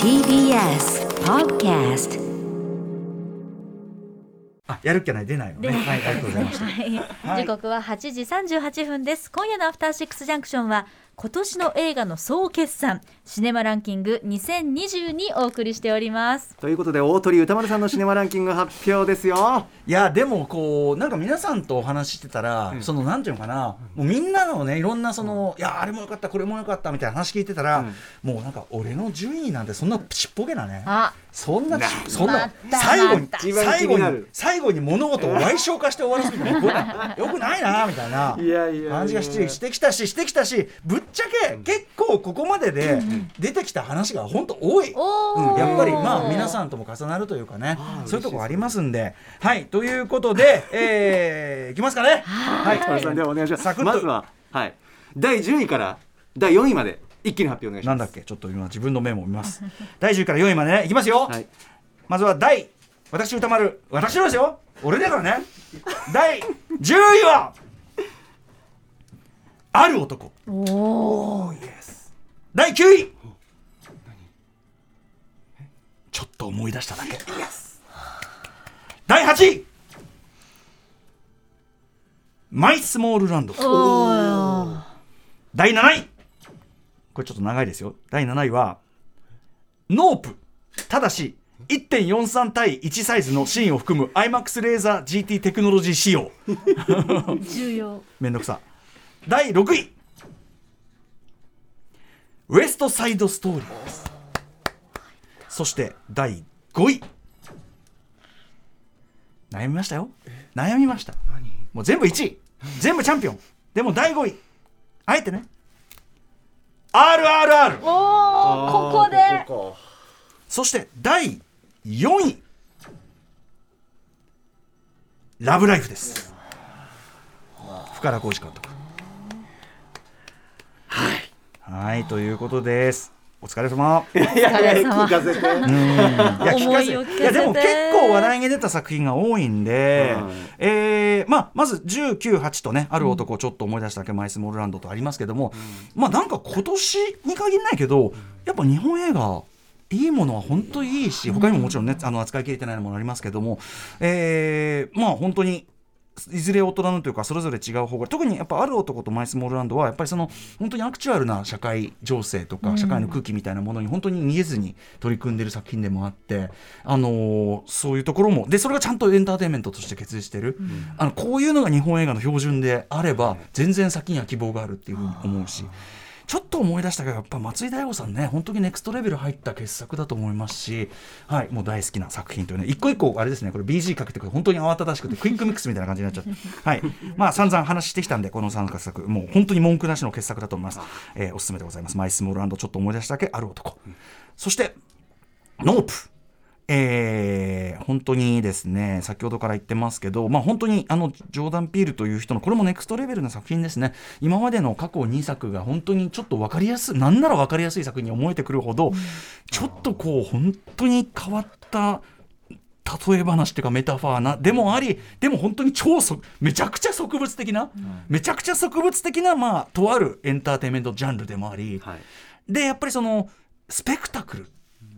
TBS Podcast あやるっきゃない出ないよね。はいありがとうございました。はい。はい。時刻は8時38分です。今夜のアフターシックスジャンクションは今年の映画の総決算シネマランキング2020にお送りしております。ということで大鳥歌丸さんのシネマランキング発表ですよ。いやでもこうなんか皆さんとお話ししてたら、そのなんていうのかなもうみんなのねいろんなその、いやあれもよかったこれもよかったみたいな話聞いてたら、もうなんか俺の順位なんてそんなちっぽけなね。あそんなそんまなた。最後に最後に最後に物事を賠償化して終わらせるのこれよくないなみたいないやいやいや。感じがしてしてきたししてきたしぶっちゃけ結構ここまでで出てきた話が本当多い。うん、やっぱりまあ皆さんとも重なるというかね。そういうとこありますんで。はい。ということで、えー、いきますかね。はい。歌丸さんではお願いしますまずは、はい、第10位から第4位まで一気に発表お願いします。なんだっけ？ちょっと今自分のメモを見ます。第10位から4位までねいきますよ、はい。まずは第私歌丸。私のですよ。俺だからね。第10位はある男。おー。第9位。ちょっと思い出しただけ。第8位。マイスモールランド。おー。第7位。これちょっと長いですよ。第7位はノープ。ただし1.43対1サイズのシーンを含む iMAX レーザー GT テクノロジー仕様。重要。めんどくさ第6位。ウエストサイドストーリー。ですそして第5位。悩みましたよ。悩みました。もう全部1位。全部チャンピオン。でも第5位。あえてね。RRR おーここで。こそして第4位。ラブライフです。深田浩二監督はい。はいということです。お疲れ様。いやいやいやお疲れ様聞かせて。いや聞かせ思いを聞かせて。いやでも結構話題に出た作品が多いんで、うん。えーまあ、まず198とねある男をちょっと思い出しただけ、マイスモールランドとありますけども、まあなんか今年に限らないけどやっぱ日本映画いいものは本当にいいし他にももちろんねあの扱いきれてないものありますけども、えーまあ本当にいずれ大人のというかそれぞれ違う方が特にやっぱある男とマイスモールランドはやっぱりその本当にアクチュアルな社会情勢とか社会の空気みたいなものに本当に見えずに取り組んでる作品でもあって、あのーそういうところもでそれがちゃんとエンターテインメントとして結実してる、あのこういうのが日本映画の標準であれば全然先には希望があるっていうふうに思うし。ちょっと思い出したけどやっぱ松井大悟さんね本当にネクストレベル入った傑作だと思いますし、はい、もう大好きな作品というね一個一個あれですねこれ BG かけてくる本当に慌ただしくてクイックミックスみたいな感じになっちゃって。はい。まあ散々話してきたんでこの3作もう本当に文句なしの傑作だと思います、えーおすすめでございます。マイスモールランドちょっと思い出しただけある男、そしてノープえー本当にですね先ほどから言ってますけど、まあ、本当にあのジョーダン・ピールという人のこれもネクストレベルな作品ですね。今までの過去2作が本当にちょっと分かりやすいなんなら分かりやすい作品に思えてくるほど、ちょっとこう本当に変わった例え話っていうかメタファーなでもありでも本当に超そめちゃくちゃ植物的な、めちゃくちゃ植物的なまあとあるエンターテインメントジャンルでもあり、はい。でやっぱりそのスペクタクル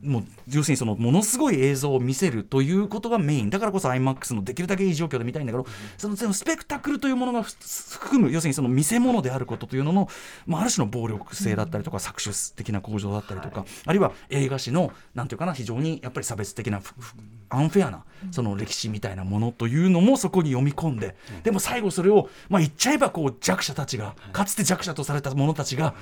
もう要するにそのものすごい映像を見せるということがメイン。だからこそ iMAX のできるだけいい状況で見たいんだけどそのスペクタクルというものがふ含む要するにその見せ物であることというのの、まあ、ある種の暴力性だったりとか搾取的な向上だったりとか、あるいは映画史のなんていうかな非常にやっぱり差別的なアンフェアなその歴史みたいなものというのもそこに読み込んで、でも最後それを、まあ、言っちゃえばこう弱者たちがかつて弱者とされた者たちが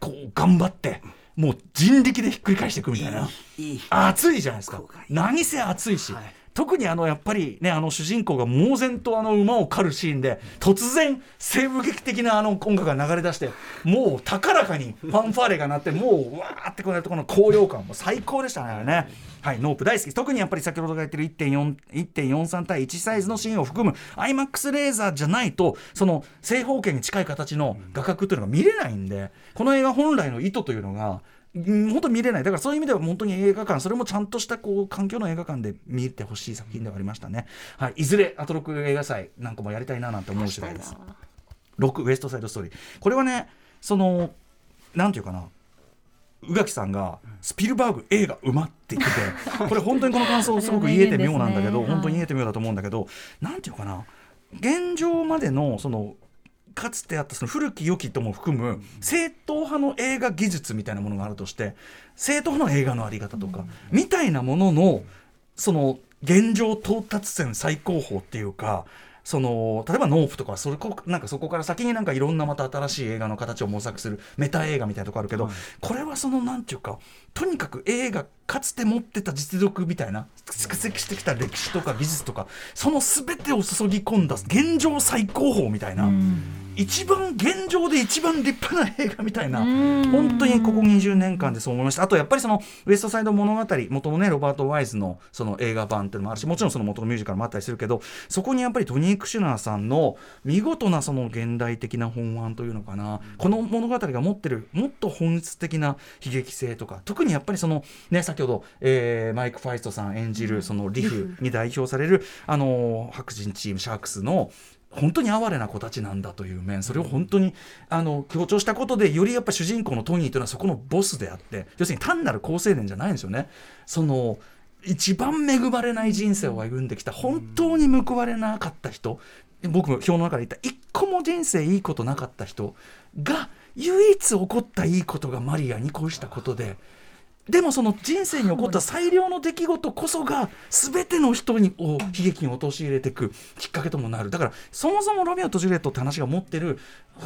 こう頑張ってもう人力でひっくり返していくみたいな。いい熱い。じゃないですか。何せ熱いし、特にあのやっぱりねあの主人公が猛然とあの馬を狩るシーンで突然西部劇的なあの音楽が流れ出してもう高らかにファンファーレが鳴ってもうわーってこうやるとこの高揚感も最高でしたねね。はい、ノープ大好き特にやっぱり先ほどが言ってる1.43対1サイズのシーンを含む iMAX レーザーじゃないとその正方形に近い形の画角というのが見れないんでこの映画本来の意図というのが本当に見れない。だからそういう意味では本当に映画館それもちゃんとしたこう環境の映画館で見てほしい作品ではありましたね、はい、いずれアトロク映画祭なんかもやりたいななんて思う次第です6ウエストサイドストーリー。これはねそのなんていうかな。宇垣さんがスピルバーグ映画うまって言ってて これ本当にこの感想すごく言えて妙なんだけど、本当に言えて妙だと思うんだけど、なんていうかな。現状までのそのかつてあったその古き良きとも含む正統派の映画技術みたいなものがあるとして正統派の映画のあり方とか、みたいなもののその現状到達線最高峰っていうかその例えばノープとかそれこなんかそこから先になんかいろんなまた新しい映画の形を模索するメタ映画みたいなとこあるけど、これはそのなんていうかとにかく映画かつて持ってた実力みたいな蓄積してきた歴史とか技術とかその全てを注ぎ込んだ現状最高峰みたいな。一番現状で一番立派な映画みたいな本当にここ20年間でそう思いました。あとやっぱりそのウエストサイド物語元のねロバート・ワイズのその映画版っていうのもあるしもちろんその元のミュージカルもあったりするけどそこにやっぱりトニー・クシュナーさんの見事なその現代的な本案というのかな。この物語が持ってるもっと本質的な悲劇性とか特にやっぱりそのね先ほど、えーマイク・ファイストさん演じるそのリフに代表されるあの白人チームシャークスの本当に哀れな子たちなんだという面それを本当にあの強調したことでよりやっぱ主人公のトニーというのはそこのボスであって要するに単なる好青年じゃないんですよね。その一番恵まれない人生を歩んできた本当に報われなかった人僕も表の中で言った一個も人生いいことなかった人が唯一起こったいいことがマリアに恋したことででもその人生に起こった最良の出来事こそが全ての人にを悲劇に陥れていくきっかけともなる。だからそもそもロミオとジュリエットって話が持ってる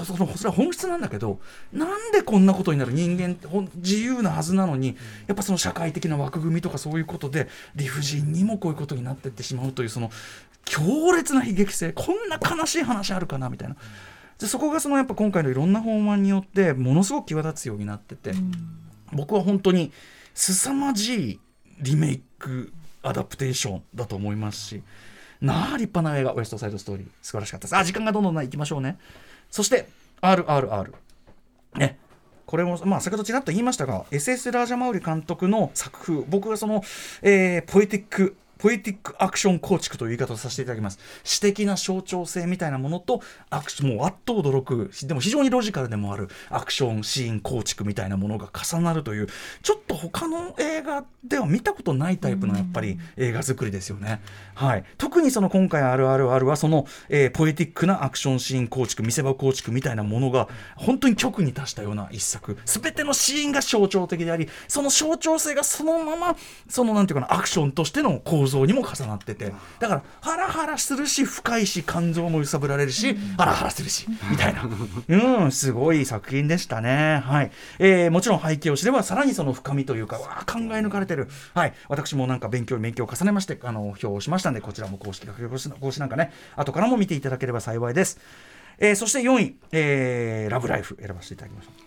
そのそれは本質なんだけどなんでこんなことになる？人間って自由なはずなのにやっぱその社会的な枠組みとかそういうことで理不尽にもこういうことになっていってしまうというその強烈な悲劇性。こんな悲しい話あるかな？みたいな。でそこがそのやっぱ今回のいろんな法案によってものすごく際立つようになってて、僕は本当に凄まじいリメイクアダプテーションだと思いますしなあ立派な映画ウエストサイドストーリー。素晴らしかったです。あ時間がどんどんないきましょうね。そして RRR ね。これも、まあ、先ほどちらっと言いましたが SS ラージャマウリ監督の作風僕はその、えーポエティックポエティックアクション構築という言い方をさせていただきます。詩的な象徴性みたいなものとアクションもうあっと驚くでも非常にロジカルでもあるアクションシーン構築みたいなものが重なるというちょっと他の映画では見たことないタイプのやっぱり映画作りですよね、はい、特にその今回 RRR はその、えーポエティックなアクションシーン構築見せ場構築みたいなものが本当に極に達したような一作。全てのシーンが象徴的でありその象徴性がそのままそのなんていうかなアクションとしての構造にも重なってて。だからハラハラするし深いし感情も揺さぶられるしハラハラするしみたいな。うんすごい作品でしたね。はい、えーもちろん背景を知ればさらにその深みというかわあ考え抜かれてる。はい。私もなんか勉強に勉強を重ねましてあの表をしましたんでこちらも公式公式公式なんかね後からも見ていただければ幸いです、えーそして4位、えーラブライフ選ばせていただきました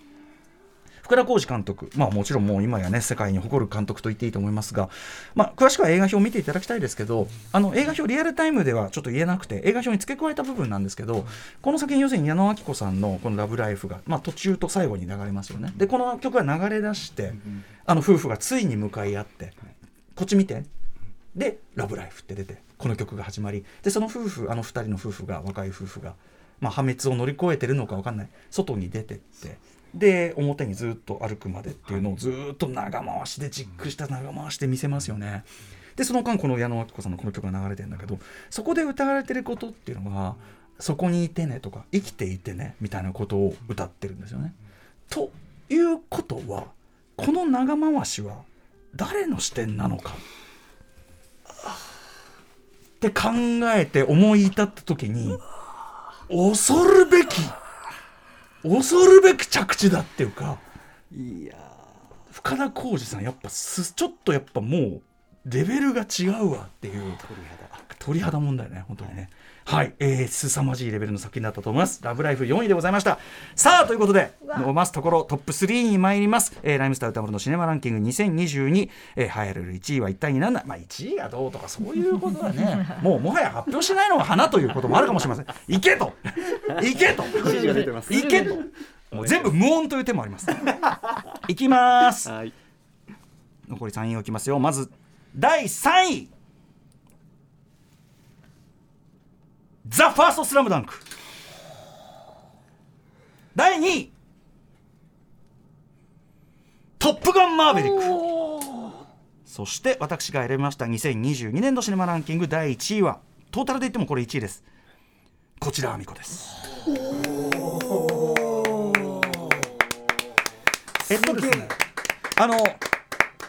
福田浩二監督、まあ、もちろんもう今やね世界に誇る監督と言っていいと思いますが、まあ、詳しくは映画表を見ていただきたいですけどあの映画表リアルタイムではちょっと言えなくて映画表に付け加えた部分なんですけどこの作品要するに矢野明子さんのこの「ラブライフが」まあ、途中と最後に流れますよね。でこの曲が流れ出してあの夫婦がついに向かい合ってこっち見て。で「ラブライフ」って出てこの曲が始まり。でその夫婦あの2人の夫婦が若い夫婦が、まあ、破滅を乗り越えてるのか分かんない外に出てってで表にずっと歩くまでっていうのをずっと長回しでじっくりした長回しで見せますよね。でその間この矢野明子さんのこの曲が流れてるんだけどそこで歌われてることっていうのが「そこにいてね」とか「生きていてね」みたいなことを歌ってるんですよね。ということはこの長回しは誰の視点なのかって考えて思い至った時に恐るべき恐るべき着地だっていうかいや深田浩二さんやっぱすちょっとやっぱもうレベルが違うわっていう。鳥肌。鳥肌問題ね本当にね。はい、えー、凄まじいレベルの作品だったと思います。ラブライフ4位でございました。さあ、ということで、伸ばすところトップ3に参ります。えー、ライムスター歌丸のシネマランキング2022、えー、流行る1位は一体になんだまあ、1位がどうとかそういうことはね、もうもはや発表しないのが花ということもあるかもしれません。いけと！いけと！けと！もう全部無音という手もあります。いきます。はい。残り3位をいきますよ。まず第3位。ザ・ファーストスラムダンク第2位。トップガンマー。ヴェリックそして私が選びました2022年度シネマランキング第1位はトータルで言ってもこれ1位です。こちらあみこです。えっとですねあの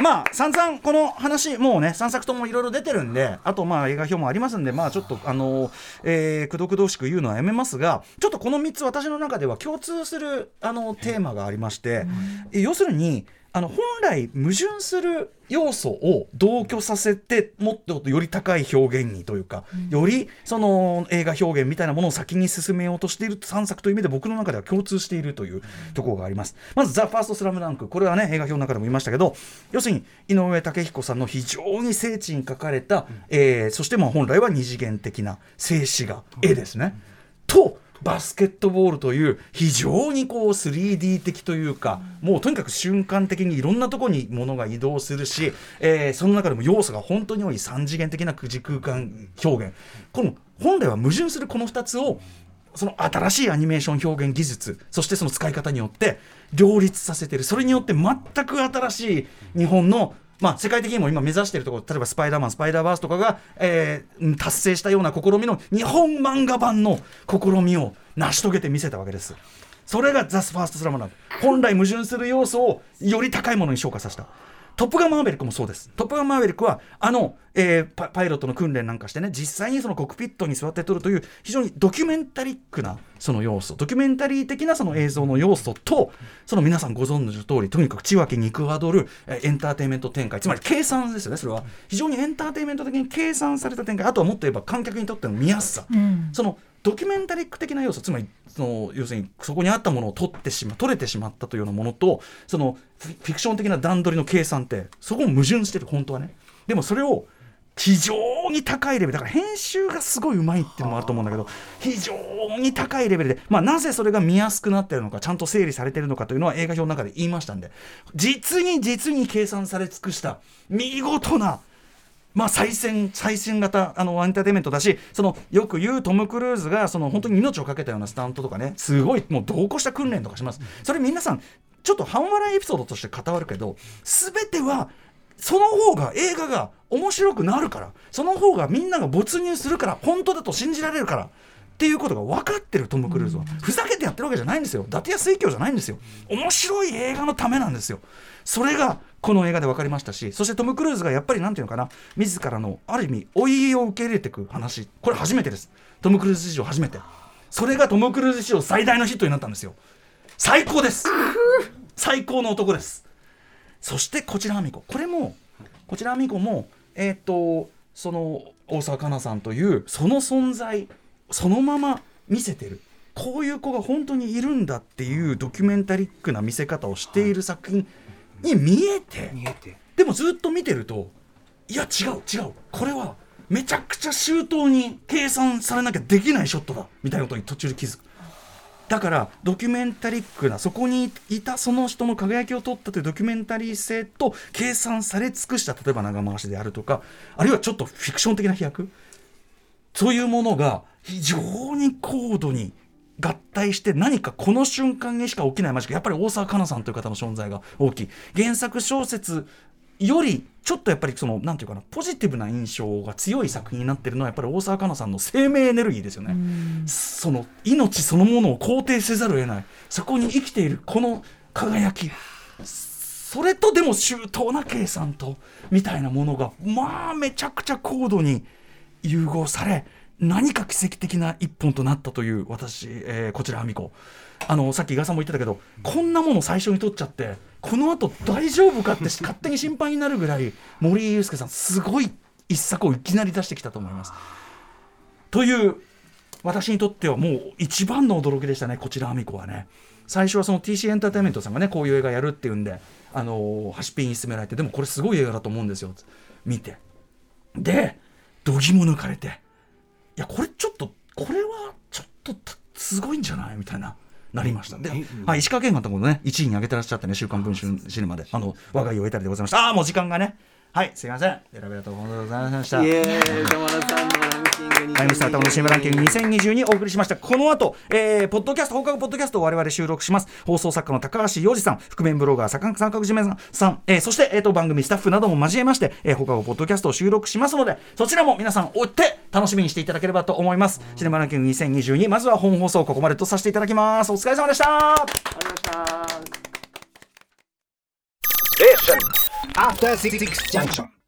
まあ散々この話もうね3作ともいろいろ出てるんであとまあ映画表もありますんでまあちょっとあのえーくどくどしく言うのはやめますがちょっとこの3つ私の中では共通するあのテーマがありまして、え要するにあの本来矛盾する要素を同居させてもっとより高い表現にというか、よりその映画表現みたいなものを先に進めようとしている3作という意味で僕の中では共通しているというところがあります。まず「ザ・ファーストスラムダンク。これはね映画表の中でも言いましたけど要するに井上武彦さんの非常に精緻に描かれた、えーそしてまあ本来は二次元的な静止画絵ですね。とバスケットボールという非常にこう 3D 的というか、もうとにかく瞬間的にいろんなところに物が移動するし、えーその中でも要素が本当に多い3次元的な時空間表現。この本来は矛盾するこの2つをその新しいアニメーション表現技術そしてその使い方によって両立させてる。それによって全く新しい日本のまあ、世界的にも今目指しているところ例えば「スパイダーマン」「スパイダーバース」とかが、えー達成したような試みの日本漫画版の試みを成し遂げてみせたわけです。それがザ・ファーストスラムダンク本来矛盾する要素をより高いものに昇華させた。トップガンマーヴェリックもそうです。トップガンマーヴェリックは、あの、えーパパイロットの訓練なんかしてね、実際にそのコックピットに座って撮るという、非常にドキュメンタリックなその要素、ドキュメンタリー的なその映像の要素と、その皆さんご存知の通り、とにかく血分け肉はどる、えーエンターテインメント展開、つまり計算ですよね、それは。非常にエンターテインメント的に計算された展開、あとはもっと言えば観客にとっての見やすさ。うんそのドキュメンタリック的な要素つまりその要するにそこにあったものを取ってしま取れてしまったというようなものとそのフィクション的な段取りの計算ってそこも矛盾してる本当はね。でもそれを非常に高いレベルだから編集がすごいうまいっていうのもあると思うんだけど非常に高いレベルで、まあ、なぜそれが見やすくなってるのかちゃんと整理されてるのかというのは映画表の中で言いましたんで実に実に計算され尽くした見事なまあ、最先最新型あのエンターテインメントだしそのよく言うトム・クルーズがその本当に命を懸けたようなスタントとかねすごいもう同行した訓練とかします。それ皆さんちょっと半笑いエピソードとして語るけど全てはその方が映画が面白くなるからその方がみんなが没入するから本当だと信じられるからっていうことが分かってるトム・クルーズはふざけてやってるわけじゃないんですよ。伊達や水郷じゃないんですよ。面白い映画のためなんですよ。それがこの映画で分かりましたしそしてトム・クルーズがやっぱりなんていうのかな自らのある意味老いを受け入れていく話。これ初めてです。トム・クルーズ史上初めて。それがトム・クルーズ史上最大のヒットになったんですよ。最高です。最高の男です。そしてこちらあみここれもこちらあみこもえっ、とその大沢かなさんというその存在そのまま見せてる。こういう子が本当にいるんだっていうドキュメンタリックな見せ方をしている作品に見えて。見えて。でもずっと見てるといや違う違う。これはめちゃくちゃ周到に計算されなきゃできないショットだ。みたいなことに途中で気づく。だからドキュメンタリックなそこにいたその人の輝きを取ったというドキュメンタリー性と計算され尽くした例えば長回しであるとかあるいはちょっとフィクション的な飛躍そういうものが非常に高度に合体して何かこの瞬間にしか起きないマジック。やっぱり大沢かなさんという方の存在が大きい。原作小説よりちょっとやっぱりそのなんていうかなポジティブな印象が強い作品になってるのはやっぱり大沢かなさんの生命エネルギーですよね。その命そのものを肯定せざるを得ない。そこに生きているこの輝き。それとでも周到な計算とみたいなものがまあめちゃくちゃ高度に融合され何か奇跡的な一本となったという私、えーこちらあみこあのさっき伊賀さんも言ってたけどこんなもの最初に取っちゃってこのあと大丈夫かって 勝手に心配になるぐらい森井祐介さんすごい一作をいきなり出してきたと思います。という私にとってはもう一番の驚きでしたねこちらあみこはね。最初はその TC エンターテインメントさんがねこういう映画やるっていうんであのーハシピンに勧められてでもこれすごい映画だと思うんですよ見て。で度肝抜かれていやこれちょっとこれはちょっとたすごいんじゃない？みたいななりました。で、はい、石川県監督もね1位に上げてらっしゃってね「週刊文春シネマで」あの我が家を得たりでございました。ああもう時間がね。はいすいません。ベラベラとございました。イエーイ歌丸さんタイムスタータムのシネマランキング2022お送りしました。この後、えー、ポッドキャスト放課後ポッドキャストを我々収録します。放送作家の高橋洋二さん覆面ブロガー三角締めさん、えー、そして、えー、と番組スタッフなども交えまして、えー、放課後ポッドキャストを収録しますのでそちらも皆さん追って楽しみにしていただければと思います。シネマランキング2022まずは本放送ここまでとさせていただきます。お疲れ様でした。ありがとうございました。After Six Junction.